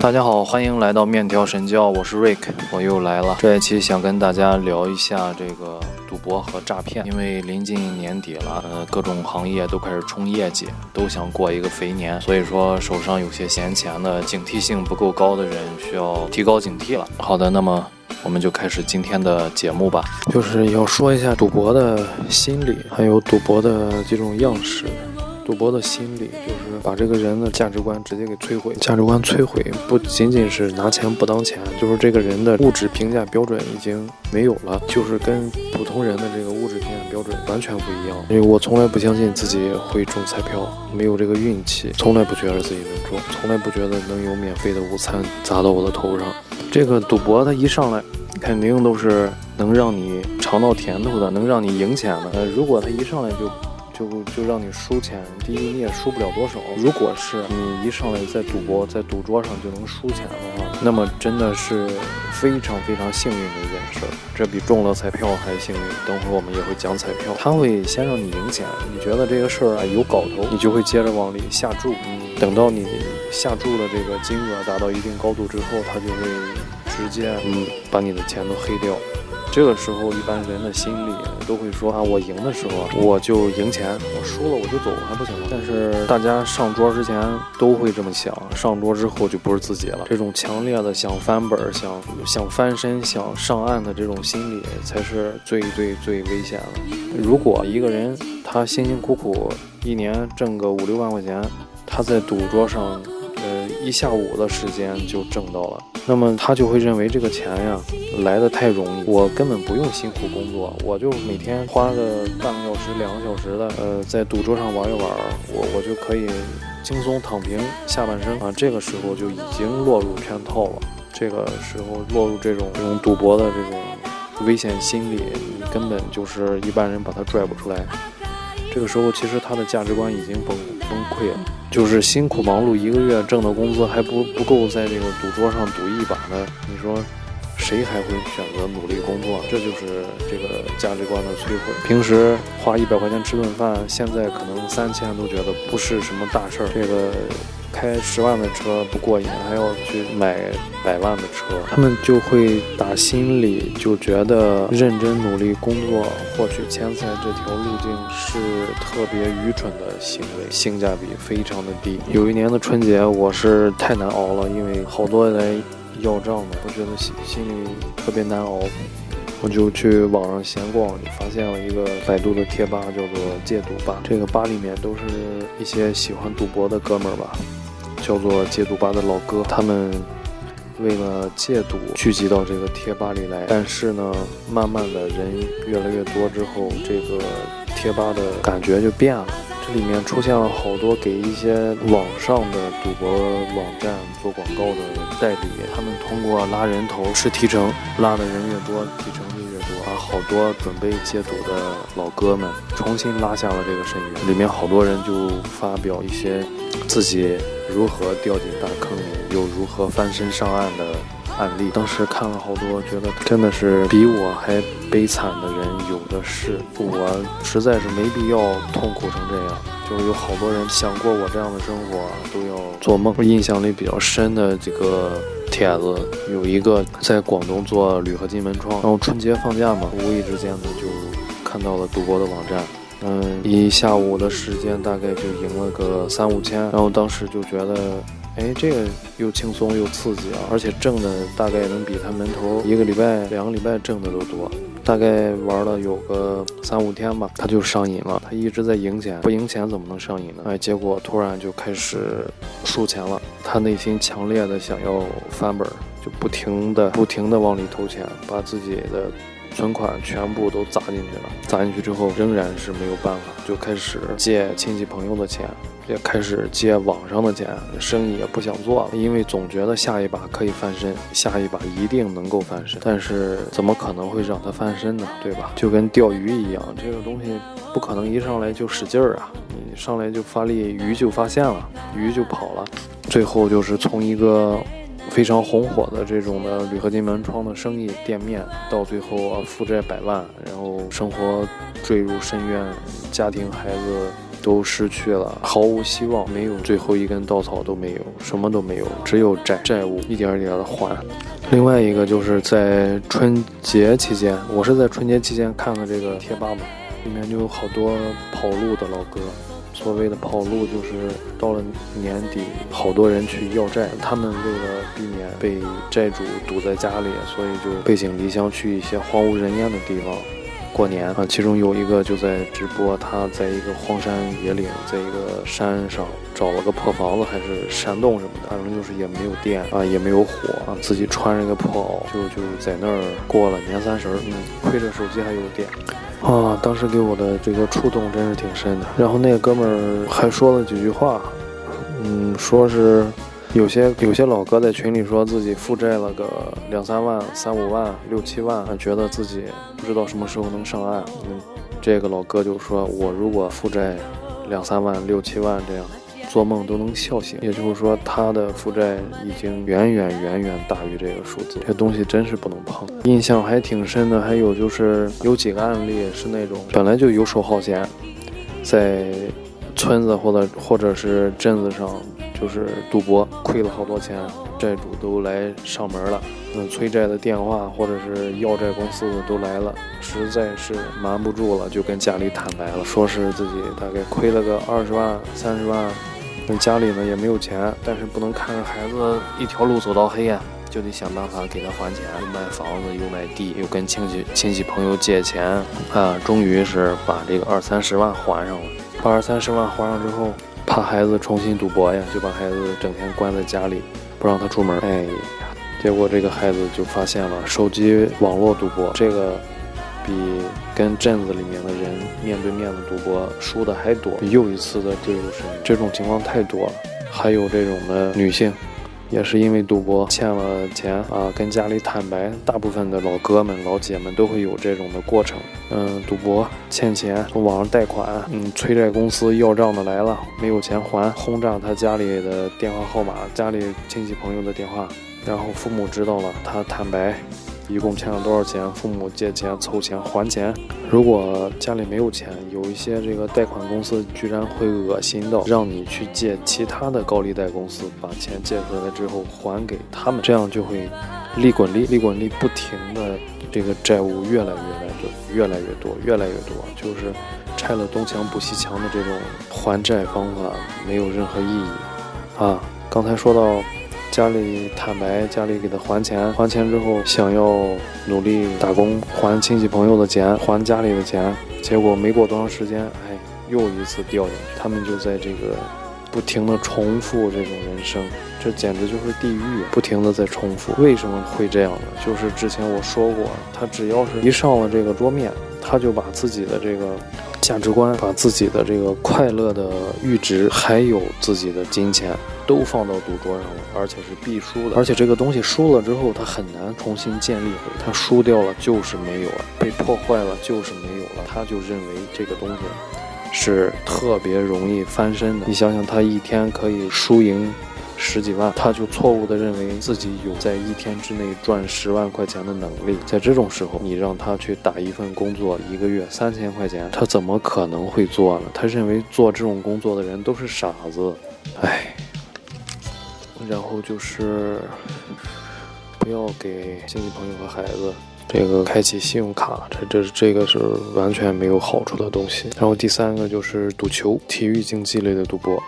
大家好，欢迎来到面条神教，我是 Rik，我又来了。这一期想跟大家聊一下这个赌博和诈骗，因为临近年底了，呃，各种行业都开始冲业绩，都想过一个肥年，所以说手上有些闲钱的，警惕性不够高的人需要提高警惕了。好的，那么我们就开始今天的节目吧，就是要说一下赌博的心理，还有赌博的几种样式。赌博的心理就把这个人的价值观直接给摧毁。价值观摧毁不仅仅是拿钱不当钱，就是这个人的物质评价标准已经没有了，就是跟普通人的这个物质评价标准完全不一样。因为我从来不相信自己会中彩票，没有这个运气，从来不觉得自己能中，从来不觉得能有免费的午餐砸到我的头上。这个赌博它一上来肯定都是能让你尝到甜头的，能让你赢钱的。呃，如果他一上来就就就让你输钱，第一你也输不了多少。如果是你一上来在赌博，在赌桌上就能输钱的话，那么真的是非常非常幸运的一件事儿。这比中了彩票还幸运。等会儿我们也会讲彩票，他会先让你赢钱，你觉得这个事儿啊有搞头，你就会接着往里下注。等到你下注的这个金额达到一定高度之后，他就会直接嗯把你的钱都黑掉。这个时候，一般人的心里都会说啊，我赢的时候我就赢钱，我输了我就走，还不行吗？但是大家上桌之前都会这么想，上桌之后就不是自己了。这种强烈的想翻本、想想翻身、想上岸的这种心理，才是最最最危险的。如果一个人他辛辛苦苦一年挣个五六万块钱，他在赌桌上，呃，一下午的时间就挣到了。那么他就会认为这个钱呀来的太容易，我根本不用辛苦工作，我就每天花个半个小时、两个小时的，呃，在赌桌上玩一玩，我我就可以轻松躺平下半生啊。这个时候就已经落入圈套了，这个时候落入这种这种赌博的这种危险心理，你根本就是一般人把他拽不出来。这个时候其实他的价值观已经崩崩溃了。就是辛苦忙碌一个月挣的工资还不不够在这个赌桌上赌一把呢，你说谁还会选择努力工作？这就是这个价值观的摧毁。平时花一百块钱吃顿饭，现在可能三千都觉得不是什么大事儿。这个。开十万的车不过瘾，还要去买百万的车，他们就会打心里就觉得认真努力工作获取钱财这条路径是特别愚蠢的行为，性价比非常的低。有一年的春节，我是太难熬了，因为好多人要账的，我觉得心心里特别难熬。我就去网上闲逛，发现了一个百度的贴吧，叫做戒赌吧。这个吧里面都是一些喜欢赌博的哥们儿吧。叫做戒赌吧的老哥，他们为了戒赌聚集到这个贴吧里来。但是呢，慢慢的人越来越多之后，这个贴吧的感觉就变了。里面出现了好多给一些网上的赌博网站做广告的代理，他们通过拉人头是提成，拉的人越多，提成就越多，把好多准备戒赌的老哥们重新拉下了这个深渊。里面好多人就发表一些自己。如何掉进大坑里，又如何翻身上岸的案例？当时看了好多，觉得真的是比我还悲惨的人有的是。我实在是没必要痛苦成这样。就是有好多人想过我这样的生活，都要做梦。印象里比较深的几个帖子，有一个在广东做铝合金门窗，然后春节放假嘛，无意之间呢就看到了赌博的网站。嗯，一下午的时间大概就赢了个三五千，然后当时就觉得，哎，这个又轻松又刺激啊，而且挣的大概能比他门头一个礼拜、两个礼拜挣的都多。大概玩了有个三五天吧，他就上瘾了。他一直在赢钱，不赢钱怎么能上瘾呢？哎，结果突然就开始输钱了。他内心强烈的想要翻本，就不停的、不停的往里投钱，把自己的。存款全部都砸进去了，砸进去之后仍然是没有办法，就开始借亲戚朋友的钱，也开始借网上的钱，生意也不想做了，因为总觉得下一把可以翻身，下一把一定能够翻身，但是怎么可能会让他翻身呢？对吧？就跟钓鱼一样，这个东西不可能一上来就使劲儿啊，你上来就发力，鱼就发现了，鱼就跑了，最后就是从一个。非常红火的这种的铝合金门窗的生意店面，到最后啊负债百万，然后生活坠入深渊，家庭孩子都失去了，毫无希望，没有最后一根稻草都没有，什么都没有，只有债债务一点一点的还。另外一个就是在春节期间，我是在春节期间看的这个贴吧嘛，里面就有好多跑路的老哥。所谓的跑路，就是到了年底，好多人去要债，他们为了避免被债主堵在家里，所以就背井离乡去一些荒无人烟的地方过年啊。其中有一个就在直播，他在一个荒山野岭，在一个山上找了个破房子，还是山洞什么的，反正就是也没有电啊，也没有火啊，自己穿着个破袄，就就在那儿过了年三十儿，嗯，亏着手机还有电。啊，当时给我的这个触动真是挺深的。然后那个哥们儿还说了几句话，嗯，说是有些有些老哥在群里说自己负债了个两三万、三五万、六七万，觉得自己不知道什么时候能上岸。嗯，这个老哥就说，我如果负债两三万、六七万这样。做梦都能笑醒，也就是说，他的负债已经远远远远大于这个数字，这东西真是不能碰。印象还挺深的，还有就是有几个案例是那种本来就游手好闲，在村子或者或者是镇子上就是赌博，亏了好多钱，债主都来上门了，嗯，催债的电话或者是要债公司的都来了，实在是瞒不住了，就跟家里坦白了，说是自己大概亏了个二十万、三十万。家里呢也没有钱，但是不能看着孩子一条路走到黑呀，就得想办法给他还钱。又卖房子，又卖地，又跟亲戚亲戚朋友借钱，啊，终于是把这个二三十万还上了。把二三十万还上之后，怕孩子重新赌博呀，就把孩子整天关在家里，不让他出门。哎呀，结果这个孩子就发现了手机网络赌博这个。比跟镇子里面的人面对面的赌博输的还多，又一次的坠入深渊。这种情况太多了。还有这种的女性，也是因为赌博欠了钱啊，跟家里坦白。大部分的老哥们、老姐们都会有这种的过程。嗯，赌博欠钱，从网上贷款，嗯，催债公司要账的来了，没有钱还，轰炸他家里的电话号码、家里亲戚朋友的电话，然后父母知道了，他坦白。一共欠了多少钱？父母借钱凑钱还钱。如果家里没有钱，有一些这个贷款公司居然会恶心到让你去借其他的高利贷公司，把钱借回来之后还给他们，这样就会利滚利，利滚利，不停的这个债务越来越来多，越来越多，越来越多，就是拆了东墙补西墙的这种还债方法没有任何意义啊！刚才说到。家里坦白，家里给他还钱，还钱之后想要努力打工还亲戚朋友的钱，还家里的钱，结果没过多长时间，哎，又一次掉进去。他们就在这个不停的重复这种人生，这简直就是地狱，不停的在重复。为什么会这样呢？就是之前我说过，他只要是一上了这个桌面，他就把自己的这个。价值观，把自己的这个快乐的阈值，还有自己的金钱，都放到赌桌上了，而且是必输的。而且这个东西输了之后，他很难重新建立回。他输掉了就是没有了，被破坏了就是没有了。他就认为这个东西是特别容易翻身的。你想想，他一天可以输赢。十几万，他就错误的认为自己有在一天之内赚十万块钱的能力。在这种时候，你让他去打一份工作，一个月三千块钱，他怎么可能会做呢？他认为做这种工作的人都是傻子。唉，然后就是不要给亲戚朋友和孩子这个开启信用卡，这这这个是完全没有好处的东西。然后第三个就是赌球，体育竞技类的赌博。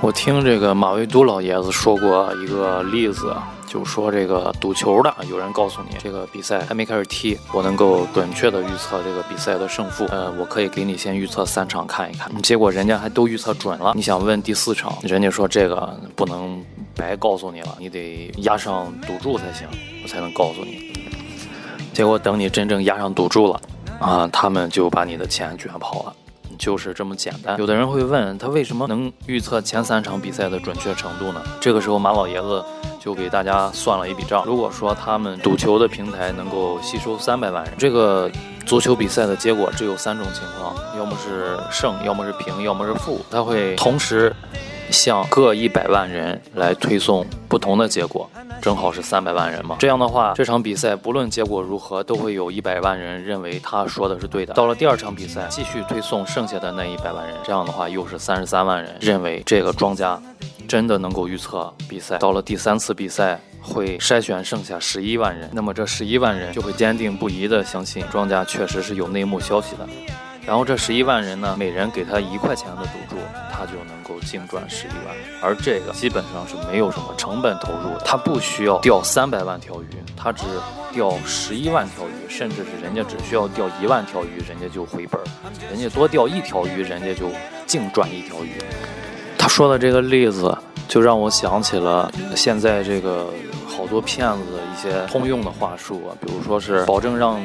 我听这个马未都老爷子说过一个例子，就说这个赌球的，有人告诉你这个比赛还没开始踢，我能够准确的预测这个比赛的胜负。呃，我可以给你先预测三场看一看，结果人家还都预测准了。你想问第四场，人家说这个不能白告诉你了，你得押上赌注才行，我才能告诉你。结果等你真正押上赌注了，啊，他们就把你的钱卷跑了。就是这么简单。有的人会问他为什么能预测前三场比赛的准确程度呢？这个时候马老爷子就给大家算了一笔账。如果说他们赌球的平台能够吸收三百万人，这个足球比赛的结果只有三种情况：要么是胜，要么是平，要么是负。他会同时向各一百万人来推送不同的结果，正好是三百万人嘛。这样的话，这场比赛不论结果如何，都会有一百万人认为他说的是对的。到了第二场比赛，继续推送剩下的那一百万人，这样的话又是三十三万人认为这个庄家真的能够预测比赛。到了第三次比赛。会筛选剩下十一万人，那么这十一万人就会坚定不移地相信庄家确实是有内幕消息的。然后这十一万人呢，每人给他一块钱的赌注，他就能净赚十一万。而这个基本上是没有什么成本投入的，他不需要钓三百万条鱼，他只钓十一万条鱼，甚至是人家只需要钓一万条鱼，人家就回本儿。人家多钓一条鱼，人家就净赚一条鱼。他说的这个例子，就让我想起了现在这个。好多骗子的一些通用的话术啊，比如说是保证让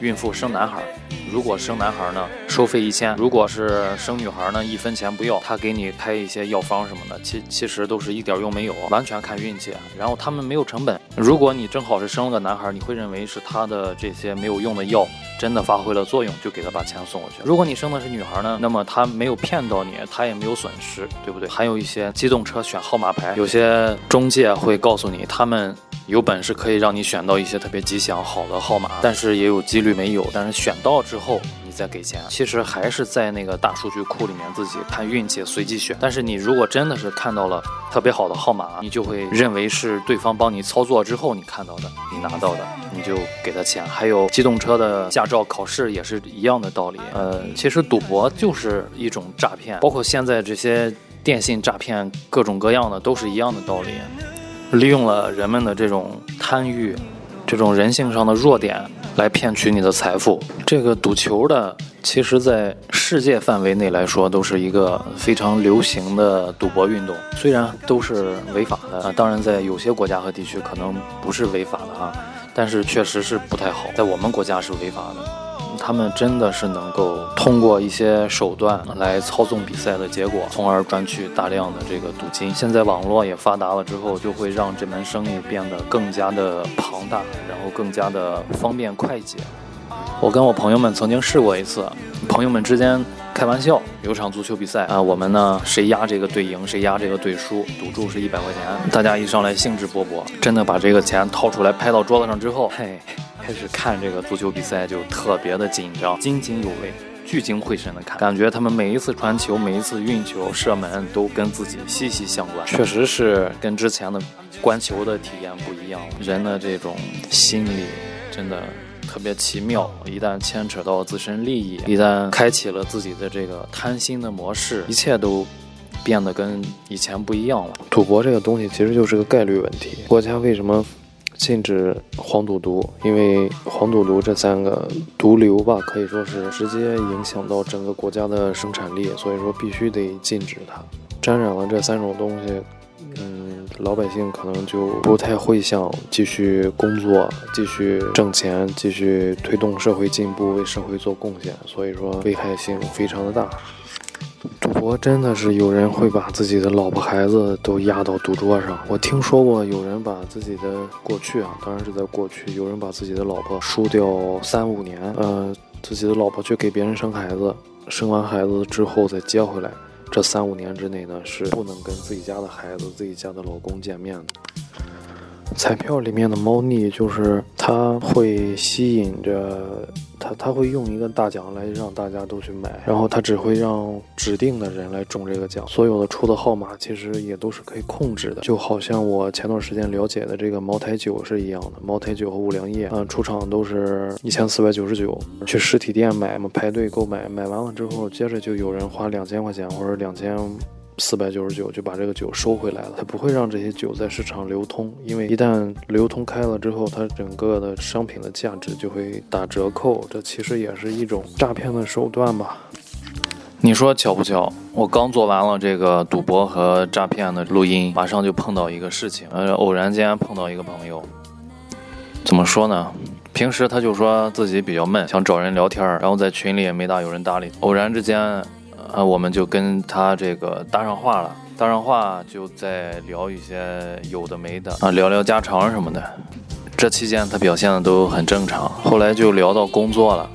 孕妇生男孩，如果生男孩呢，收费一千；如果是生女孩呢，一分钱不要。他给你开一些药方什么的，其其实都是一点用没有，完全看运气。然后他们没有成本，如果你正好是生了个男孩，你会认为是他的这些没有用的药真的发挥了作用，就给他把钱送过去。如果你生的是女孩呢，那么他没有骗到你，他也没有损失，对不对？还有一些机动车选号码牌，有些中介会告诉你他们。有本事可以让你选到一些特别吉祥好的号码，但是也有几率没有。但是选到之后你再给钱，其实还是在那个大数据库里面自己看运气随机选。但是你如果真的是看到了特别好的号码，你就会认为是对方帮你操作之后你看到的，你拿到的，你就给他钱。还有机动车的驾照考试也是一样的道理。呃，其实赌博就是一种诈骗，包括现在这些电信诈骗，各种各样的都是一样的道理。利用了人们的这种贪欲，这种人性上的弱点来骗取你的财富。这个赌球的，其实在世界范围内来说，都是一个非常流行的赌博运动。虽然都是违法的啊，当然在有些国家和地区可能不是违法的啊，但是确实是不太好。在我们国家是违法的。他们真的是能够通过一些手段来操纵比赛的结果，从而赚取大量的这个赌金。现在网络也发达了之后，就会让这门生意变得更加的庞大，然后更加的方便快捷。我跟我朋友们曾经试过一次，朋友们之间开玩笑，有场足球比赛啊，我们呢谁压这个队赢，谁压这个队输，赌注是一百块钱。大家一上来兴致勃勃，真的把这个钱掏出来拍到桌子上之后，嘿。开始看这个足球比赛就特别的紧张，津津有味，聚精会神的看，感觉他们每一次传球、每一次运球、射门都跟自己息息相关，确实是跟之前的观球的体验不一样。人的这种心理真的特别奇妙，一旦牵扯到自身利益，一旦开启了自己的这个贪心的模式，一切都变得跟以前不一样了。赌博这个东西其实就是个概率问题，国家为什么？禁止黄赌毒，因为黄赌毒这三个毒瘤吧，可以说是直接影响到整个国家的生产力，所以说必须得禁止它。沾染了这三种东西，嗯，老百姓可能就不太会想继续工作、继续挣钱、继续推动社会进步、为社会做贡献，所以说危害性非常的大。赌博真的是有人会把自己的老婆孩子都压到赌桌上。我听说过有人把自己的过去啊，当然是在过去，有人把自己的老婆输掉三五年，呃，自己的老婆去给别人生孩子，生完孩子之后再接回来，这三五年之内呢是不能跟自己家的孩子、自己家的老公见面的。彩票里面的猫腻就是它会吸引着。他他会用一个大奖来让大家都去买，然后他只会让指定的人来中这个奖。所有的出的号码其实也都是可以控制的，就好像我前段时间了解的这个茅台酒是一样的。茅台酒和五粮液，嗯，出厂都是一千四百九十九，去实体店买嘛，排队购买，买完了之后，接着就有人花两千块钱或者两千。四百九十九就把这个酒收回来了，他不会让这些酒在市场流通，因为一旦流通开了之后，它整个的商品的价值就会打折扣，这其实也是一种诈骗的手段吧？你说巧不巧？我刚做完了这个赌博和诈骗的录音，马上就碰到一个事情，呃，偶然间碰到一个朋友，怎么说呢？平时他就说自己比较闷，想找人聊天，然后在群里也没大有人搭理，偶然之间。啊，我们就跟他这个搭上话了，搭上话就在聊一些有的没的啊，聊聊家常什么的。这期间他表现的都很正常，后来就聊到工作了。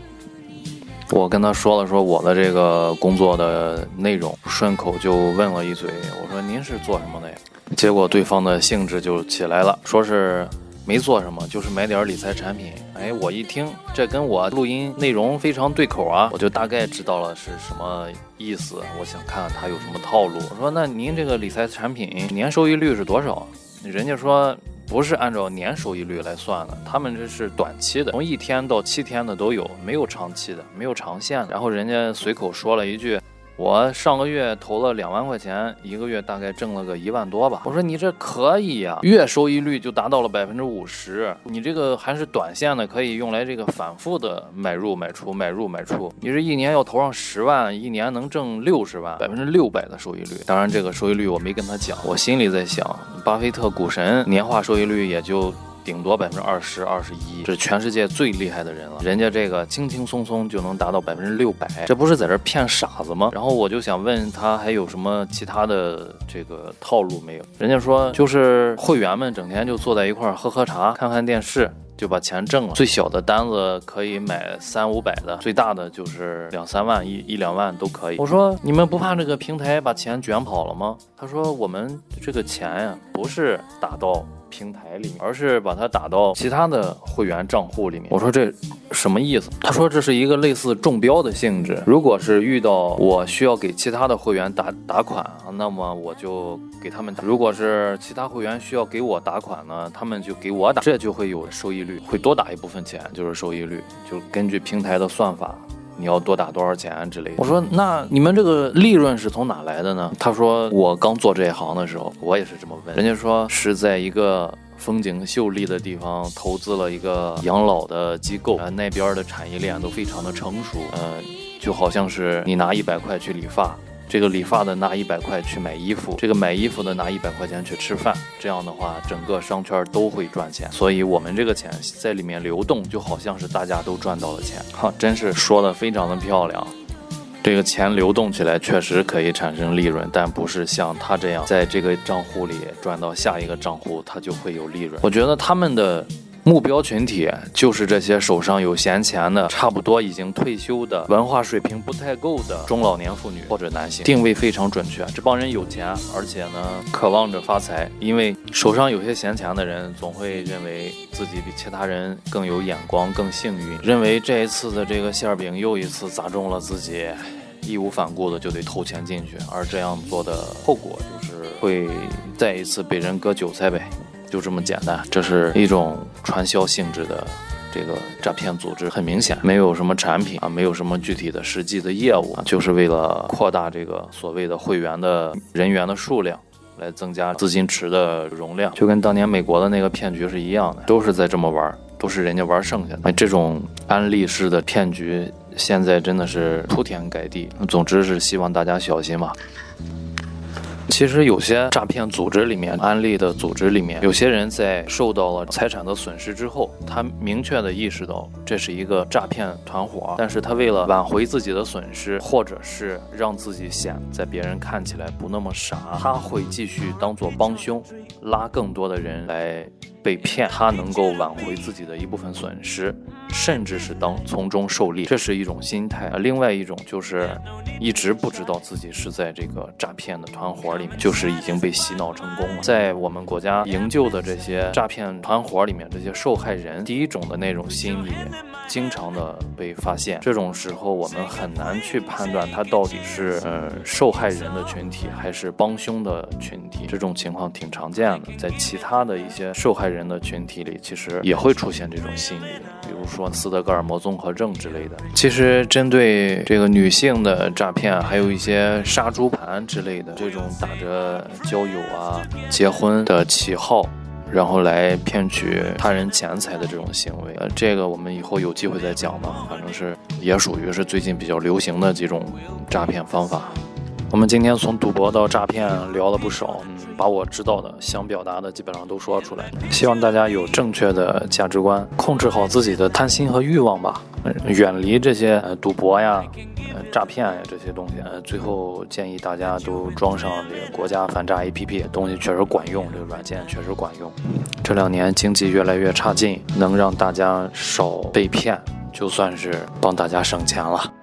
我跟他说了说我的这个工作的内容，顺口就问了一嘴，我说您是做什么的呀？结果对方的兴致就起来了，说是没做什么，就是买点理财产品。哎，我一听这跟我录音内容非常对口啊，我就大概知道了是什么意思。我想看看他有什么套路。我说那您这个理财产品年收益率是多少？人家说。不是按照年收益率来算的，他们这是短期的，从一天到七天的都有，没有长期的，没有长线的。然后人家随口说了一句。我上个月投了两万块钱，一个月大概挣了个一万多吧。我说你这可以呀，月收益率就达到了百分之五十。你这个还是短线的，可以用来这个反复的买入买出买入买出。你这一年要投上十万，一年能挣六十万，百分之六百的收益率。当然这个收益率我没跟他讲，我心里在想，巴菲特股神年化收益率也就。顶多百分之二十二十一，是全世界最厉害的人了。人家这个轻轻松松就能达到百分之六百，这不是在这骗傻子吗？然后我就想问他还有什么其他的这个套路没有？人家说就是会员们整天就坐在一块儿喝喝茶、看看电视。就把钱挣了，最小的单子可以买三五百的，最大的就是两三万、一一两万都可以。我说你们不怕这个平台把钱卷跑了吗？他说我们这个钱呀，不是打到平台里面，而是把它打到其他的会员账户里面。我说这什么意思？他说这是一个类似中标的性质。如果是遇到我需要给其他的会员打打款啊，那么我就给他们打；如果是其他会员需要给我打款呢，他们就给我打，这就会有收益率。会多打一部分钱，就是收益率，就根据平台的算法，你要多打多少钱之类的。我说，那你们这个利润是从哪来的呢？他说，我刚做这一行的时候，我也是这么问，人家说是在一个风景秀丽的地方投资了一个养老的机构，那边的产业链都非常的成熟，嗯，就好像是你拿一百块去理发。这个理发的拿一百块去买衣服，这个买衣服的拿一百块钱去吃饭，这样的话整个商圈都会赚钱，所以我们这个钱在里面流动，就好像是大家都赚到了钱。哈，真是说的非常的漂亮。这个钱流动起来确实可以产生利润，但不是像他这样在这个账户里转到下一个账户，他就会有利润。我觉得他们的。目标群体就是这些手上有闲钱的，差不多已经退休的，文化水平不太够的中老年妇女或者男性，定位非常准确。这帮人有钱，而且呢，渴望着发财。因为手上有些闲钱的人，总会认为自己比其他人更有眼光、更幸运，认为这一次的这个馅饼又一次砸中了自己，义无反顾的就得投钱进去。而这样做的后果就是会再一次被人割韭菜呗。就这么简单，这是一种传销性质的这个诈骗组织，很明显没有什么产品啊，没有什么具体的实际的业务啊，就是为了扩大这个所谓的会员的人员的数量，来增加资金池的容量，就跟当年美国的那个骗局是一样的，都是在这么玩，都是人家玩剩下的。这种安利式的骗局现在真的是铺天盖地，总之是希望大家小心吧。其实有些诈骗组织里面，安利的组织里面，有些人在受到了财产的损失之后，他明确的意识到这是一个诈骗团伙，但是他为了挽回自己的损失，或者是让自己显在别人看起来不那么傻，他会继续当做帮凶，拉更多的人来。被骗，他能够挽回自己的一部分损失，甚至是当从中受利，这是一种心态。另外一种就是一直不知道自己是在这个诈骗的团伙里面，就是已经被洗脑成功了。在我们国家营救的这些诈骗团伙里面，这些受害人第一种的那种心理，经常的被发现。这种时候我们很难去判断他到底是呃受害人的群体还是帮凶的群体。这种情况挺常见的，在其他的一些受害。人人的群体里，其实也会出现这种心理，比如说斯德哥尔摩综合症之类的。其实针对这个女性的诈骗，还有一些杀猪盘之类的，这种打着交友啊、结婚的旗号，然后来骗取他人钱财的这种行为，呃，这个我们以后有机会再讲吧。反正是也属于是最近比较流行的几种诈骗方法。我们今天从赌博到诈骗聊了不少，嗯，把我知道的、想表达的基本上都说出来。希望大家有正确的价值观，控制好自己的贪心和欲望吧，远离这些赌博呀、呃诈骗呀这些东西。呃，最后建议大家都装上这个国家反诈 APP，东西确实管用，这个软件确实管用。这两年经济越来越差劲，能让大家少被骗，就算是帮大家省钱了。